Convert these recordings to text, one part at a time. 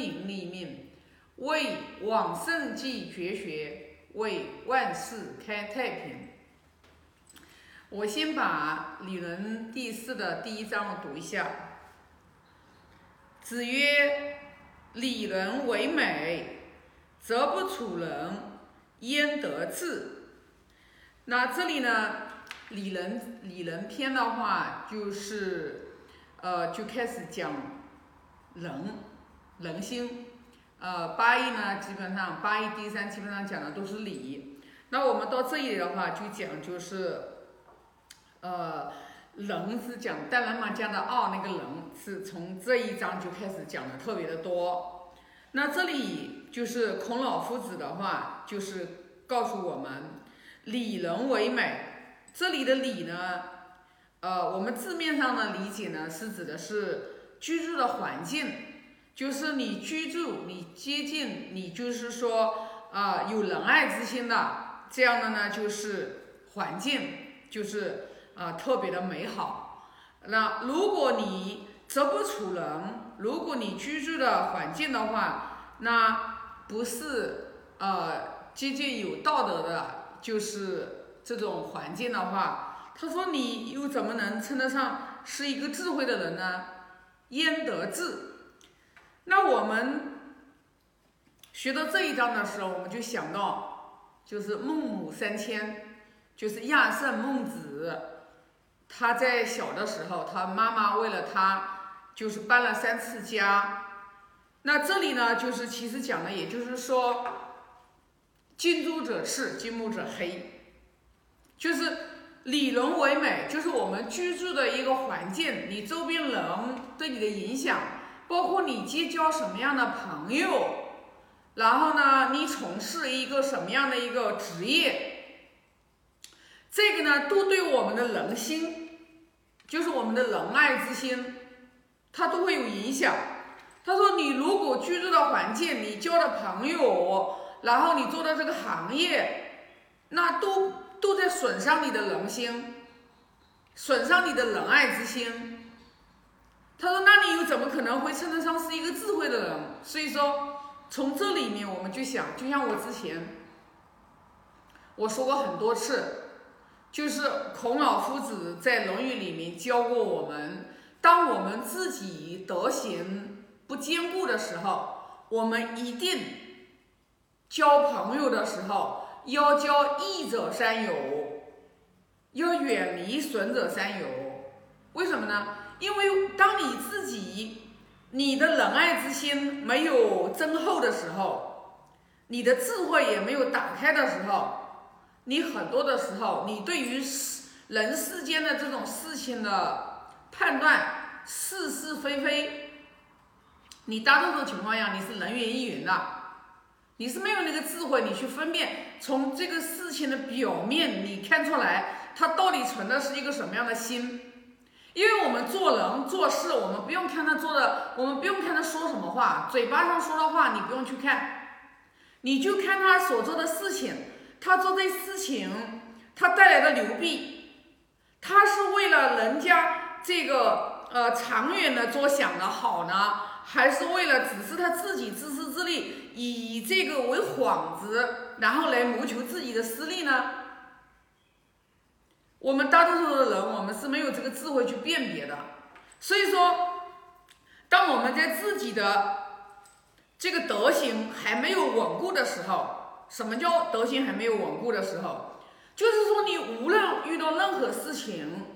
明立命，为往圣继绝学，为万世开太平。我先把《礼论》第四的第一章读一下。子曰：“礼仁为美，则不处人，焉得志？”那这里呢，《礼仁》《礼仁篇》的话，就是呃，就开始讲人人心。呃，八义呢，基本上八义第三基本上讲的都是礼。那我们到这里的话，就讲就是。呃，人是讲《大人嘛讲的二那个人是从这一章就开始讲的特别的多。那这里就是孔老夫子的话，就是告诉我们，礼人为美。这里的礼呢，呃，我们字面上的理解呢，是指的是居住的环境，就是你居住，你接近，你就是说啊，有仁爱之心的这样的呢，就是环境，就是。啊，特别的美好。那如果你则不处人，如果你居住的环境的话，那不是呃接近有道德的，就是这种环境的话，他说你又怎么能称得上是一个智慧的人呢？焉得智？那我们学到这一章的时候，我们就想到，就是孟母三迁，就是亚圣孟子。他在小的时候，他妈妈为了他，就是搬了三次家。那这里呢，就是其实讲的，也就是说，近朱者赤，近墨者黑，就是礼伦为美，就是我们居住的一个环境，你周边人对你的影响，包括你结交什么样的朋友，然后呢，你从事一个什么样的一个职业，这个呢，都对我们的人心。就是我们的仁爱之心，它都会有影响。他说：“你如果居住的环境，你交的朋友，然后你做的这个行业，那都都在损伤你的人心，损伤你的仁爱之心。”他说：“那你又怎么可能会称得上是一个智慧的人？”所以说，从这里面我们就想，就像我之前我说过很多次。就是孔老夫子在《论语》里面教过我们，当我们自己德行不坚固的时候，我们一定交朋友的时候要交益者三友，要远离损者三友。为什么呢？因为当你自己你的仁爱之心没有增厚的时候，你的智慧也没有打开的时候。你很多的时候，你对于世人世间的这种事情的判断是是非非，你大多数情况下你是人云亦云的，你是没有那个智慧，你去分辨从这个事情的表面，你看出来他到底存的是一个什么样的心。因为我们做人做事，我们不用看他做的，我们不用看他说什么话，嘴巴上说的话你不用去看，你就看他所做的事情。他做这事情，他带来的流弊，他是为了人家这个呃长远的着想的好呢，还是为了只是他自己自私自利，以这个为幌子，然后来谋求自己的私利呢？我们大多数的人，我们是没有这个智慧去辨别的。所以说，当我们在自己的这个德行还没有稳固的时候，什么叫德行还没有稳固的时候？就是说，你无论遇到任何事情，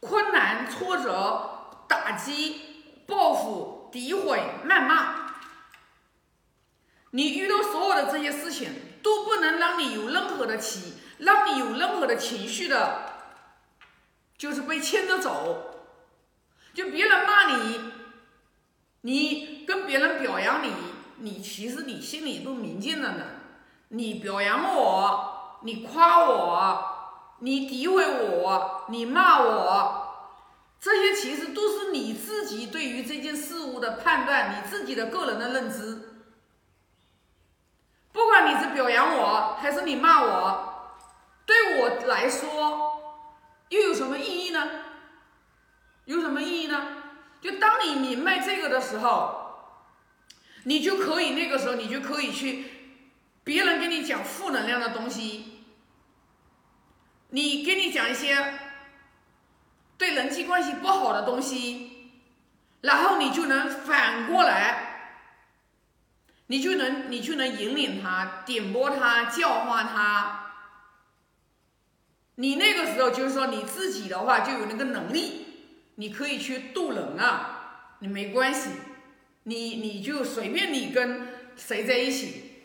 困难、挫折、打击、报复、诋毁、谩骂，你遇到所有的这些事情，都不能让你有任何的起，让你有任何的情绪的，就是被牵着走。就别人骂你，你跟别人表扬你，你其实你心里都明镜了呢。你表扬我，你夸我，你诋毁我，你骂我，这些其实都是你自己对于这件事物的判断，你自己的个人的认知。不管你是表扬我，还是你骂我，对我来说又有什么意义呢？有什么意义呢？就当你明白这个的时候，你就可以那个时候你就可以去，别人跟你讲负能量的东西，你跟你讲一些对人际关系不好的东西，然后你就能反过来，你就能你就能引领他、点拨他、教化他。你那个时候就是说你自己的话就有那个能力，你可以去渡人啊，你没关系，你你就随便你跟谁在一起，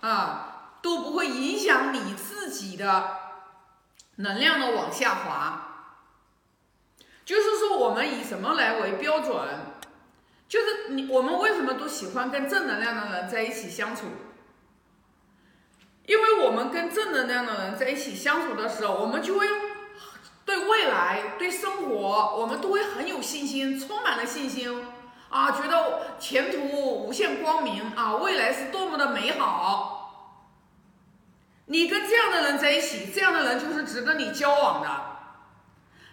啊，都不会影响你自己的能量的往下滑。就是说我们以什么来为标准？就是你我们为什么都喜欢跟正能量的人在一起相处？因为我们跟正能量的人在一起相处的时候，我们就会对未来、对生活，我们都会很有信心，充满了信心啊，觉得前途无限光明啊，未来是多么的美好。你跟这样的人在一起，这样的人就是值得你交往的。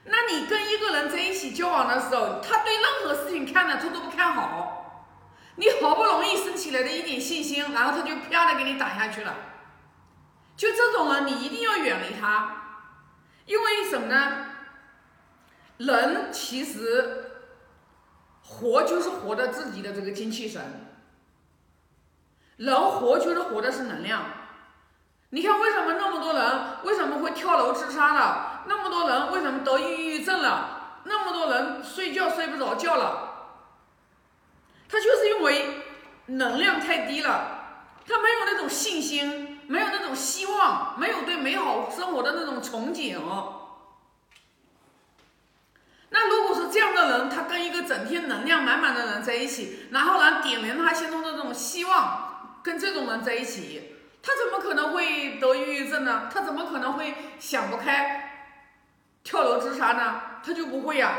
那你跟一个人在一起交往的时候，他对任何事情看的他都不看好，你好不容易升起来的一点信心，然后他就啪的给你打下去了。就这种人，你一定要远离他，因为什么呢？人其实活就是活的自己的这个精气神，人活就是活的是能量。你看为什么那么多人为什么会跳楼自杀了？那么多人为什么得抑郁症了？那么多人睡觉睡不着觉了？他就是因为能量太低了，他没有那种信心。没有，对美好生活的那种憧憬。那如果是这样的人，他跟一个整天能量满满的人在一起，然后呢点燃他心中的这种希望，跟这种人在一起，他怎么可能会得抑郁症呢？他怎么可能会想不开，跳楼自杀呢？他就不会呀。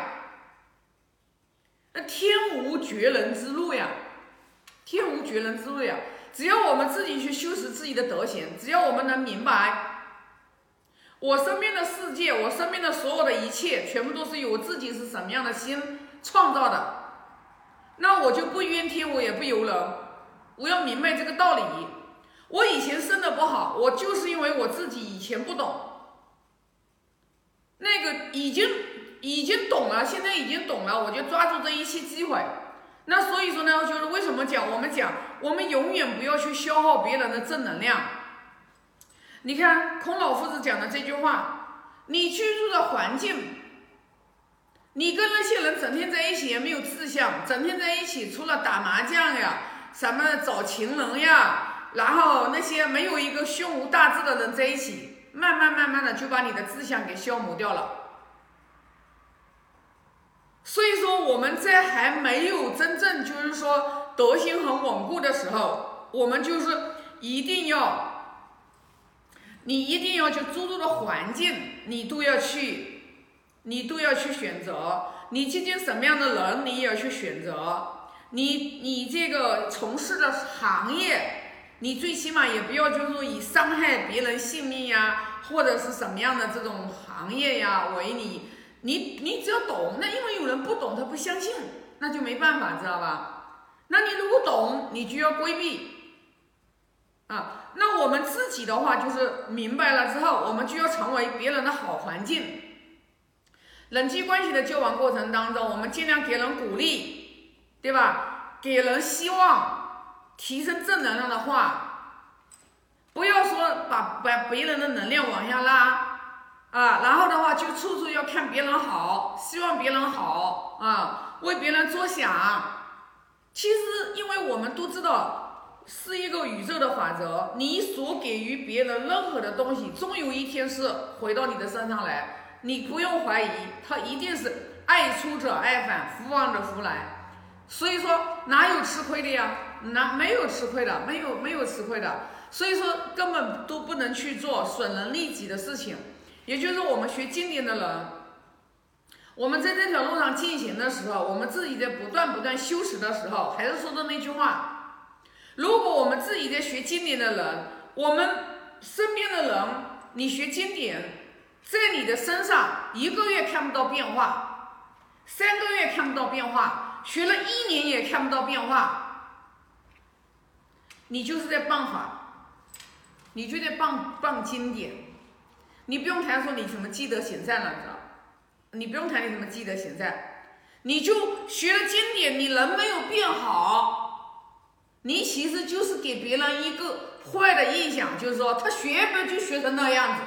那天无绝人之路呀，天无绝人之路呀。只要我们自己去修持自己的德行，只要我们能明白，我身边的世界，我身边的所有的一切，全部都是由我自己是什么样的心创造的，那我就不怨天，我也不尤人。我要明白这个道理。我以前生的不好，我就是因为我自己以前不懂，那个已经已经懂了，现在已经懂了，我就抓住这一切机会。那所以说呢，就是为什么讲我们讲，我们永远不要去消耗别人的正能量。你看孔老夫子讲的这句话，你居住的环境，你跟那些人整天在一起也没有志向，整天在一起除了打麻将呀，什么找情人呀，然后那些没有一个胸无大志的人在一起，慢慢慢慢的就把你的志向给消磨掉了。所以说，我们在还没有真正就是说德行很稳固的时候，我们就是一定要，你一定要就诸多的环境，你都要去，你都要去选择。你接近什么样的人，你也要去选择。你你这个从事的行业，你最起码也不要就是说以伤害别人性命呀，或者是什么样的这种行业呀为你。你你只要懂，那因为有人不懂，他不相信，那就没办法，知道吧？那你如果懂，你就要规避，啊，那我们自己的话就是明白了之后，我们就要成为别人的好环境。人际关系的交往过程当中，我们尽量给人鼓励，对吧？给人希望，提升正能量的话，不要说把把别人的能量往下拉。啊，然后的话就处处要看别人好，希望别人好啊，为别人着想。其实，因为我们都知道是一个宇宙的法则，你所给予别人任何的东西，终有一天是回到你的身上来。你不用怀疑，他一定是爱出者爱返，福往者福来。所以说，哪有吃亏的呀？哪没有吃亏的？没有没有吃亏的。所以说，根本都不能去做损人利己的事情。也就是我们学经典的人，我们在这条路上进行的时候，我们自己在不断不断修持的时候，还是说的那句话：如果我们自己在学经典的人，我们身边的人，你学经典，在你的身上一个月看不到变化，三个月看不到变化，学了一年也看不到变化，你就是在谤法，你就在谤谤经典。你不用谈说你什么积德行善了，你知道？你不用谈你什么积德行善，你就学了经典，你人没有变好，你其实就是给别人一个坏的印象，就是说他学不就学成那样子，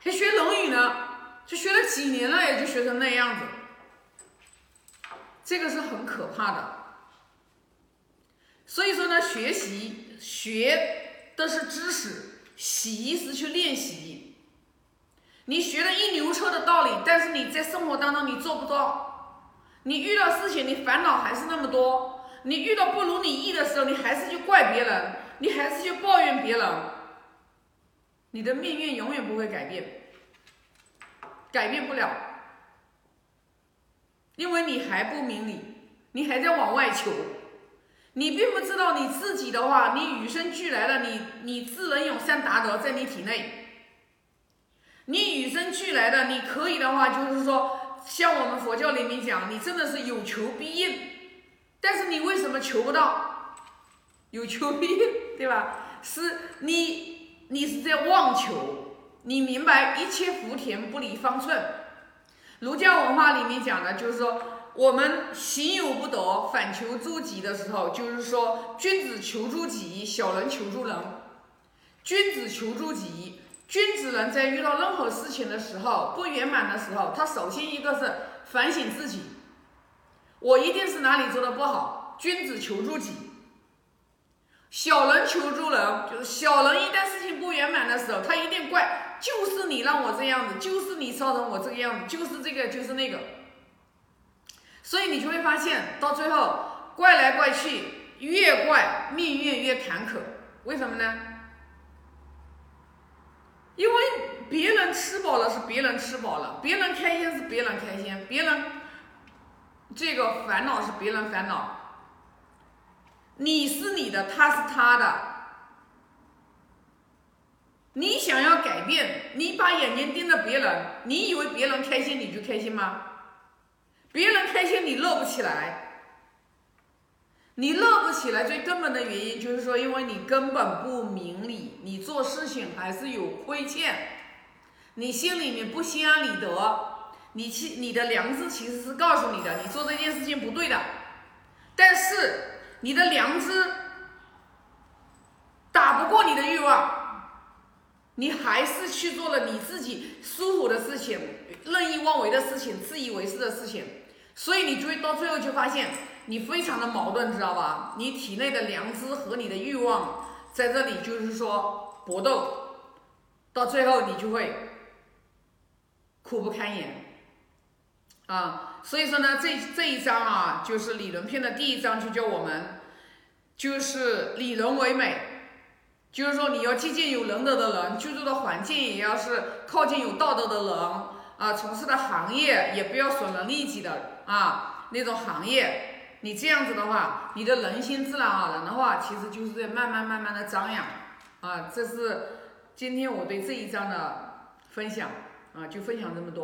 还学《论语》呢，就学了几年了，也就学成那样子，这个是很可怕的。所以说呢，学习学的是知识，习是去练习。你学了一牛车的道理，但是你在生活当中你做不到，你遇到事情你烦恼还是那么多，你遇到不如你意的时候，你还是去怪别人，你还是去抱怨别人，你的命运永远不会改变，改变不了，因为你还不明理，你还在往外求，你并不知道你自己的话，你与生俱来的你，你智能永善达德在你体内。你与生俱来的，你可以的话，就是说，像我们佛教里面讲，你真的是有求必应。但是你为什么求不到？有求必应，对吧？是你，你是在妄求。你明白一切福田不离方寸。儒家文化里面讲的就是说，我们行有不得，反求诸己的时候，就是说，君子求诸己，小人求诸人。君子求诸己。君子人在遇到任何事情的时候不圆满的时候，他首先一个是反省自己，我一定是哪里做的不好。君子求助己，小人求助人，就是小人一旦事情不圆满的时候，他一定怪，就是你让我这样子，就是你造成我这个样子，就是这个，就是那个。所以你就会发现，到最后怪来怪去，越怪命运越坎坷。为什么呢？因为别人吃饱了是别人吃饱了，别人开心是别人开心，别人这个烦恼是别人烦恼。你是你的，他是他的。你想要改变，你把眼睛盯着别人，你以为别人开心你就开心吗？别人开心你乐不起来。你乐不起来，最根本的原因就是说，因为你根本不明理，你做事情还是有亏欠，你心里面不心安理得，你其你的良知其实是告诉你的，你做这件事情不对的，但是你的良知打不过你的欲望，你还是去做了你自己舒服的事情，任意妄为的事情，自以为是的事情，所以你就会到最后就发现。你非常的矛盾，知道吧？你体内的良知和你的欲望在这里，就是说搏斗，到最后你就会苦不堪言啊！所以说呢，这这一章啊，就是理论篇的第一章，就叫我们就是以人为美，就是说你要接近有仁德的人，居住的环境也要是靠近有道德的人啊，从事的行业也不要损人利己的啊那种行业。你这样子的话，你的人心自然而然的话，其实就是在慢慢慢慢的张扬，啊，这是今天我对这一章的分享，啊，就分享这么多。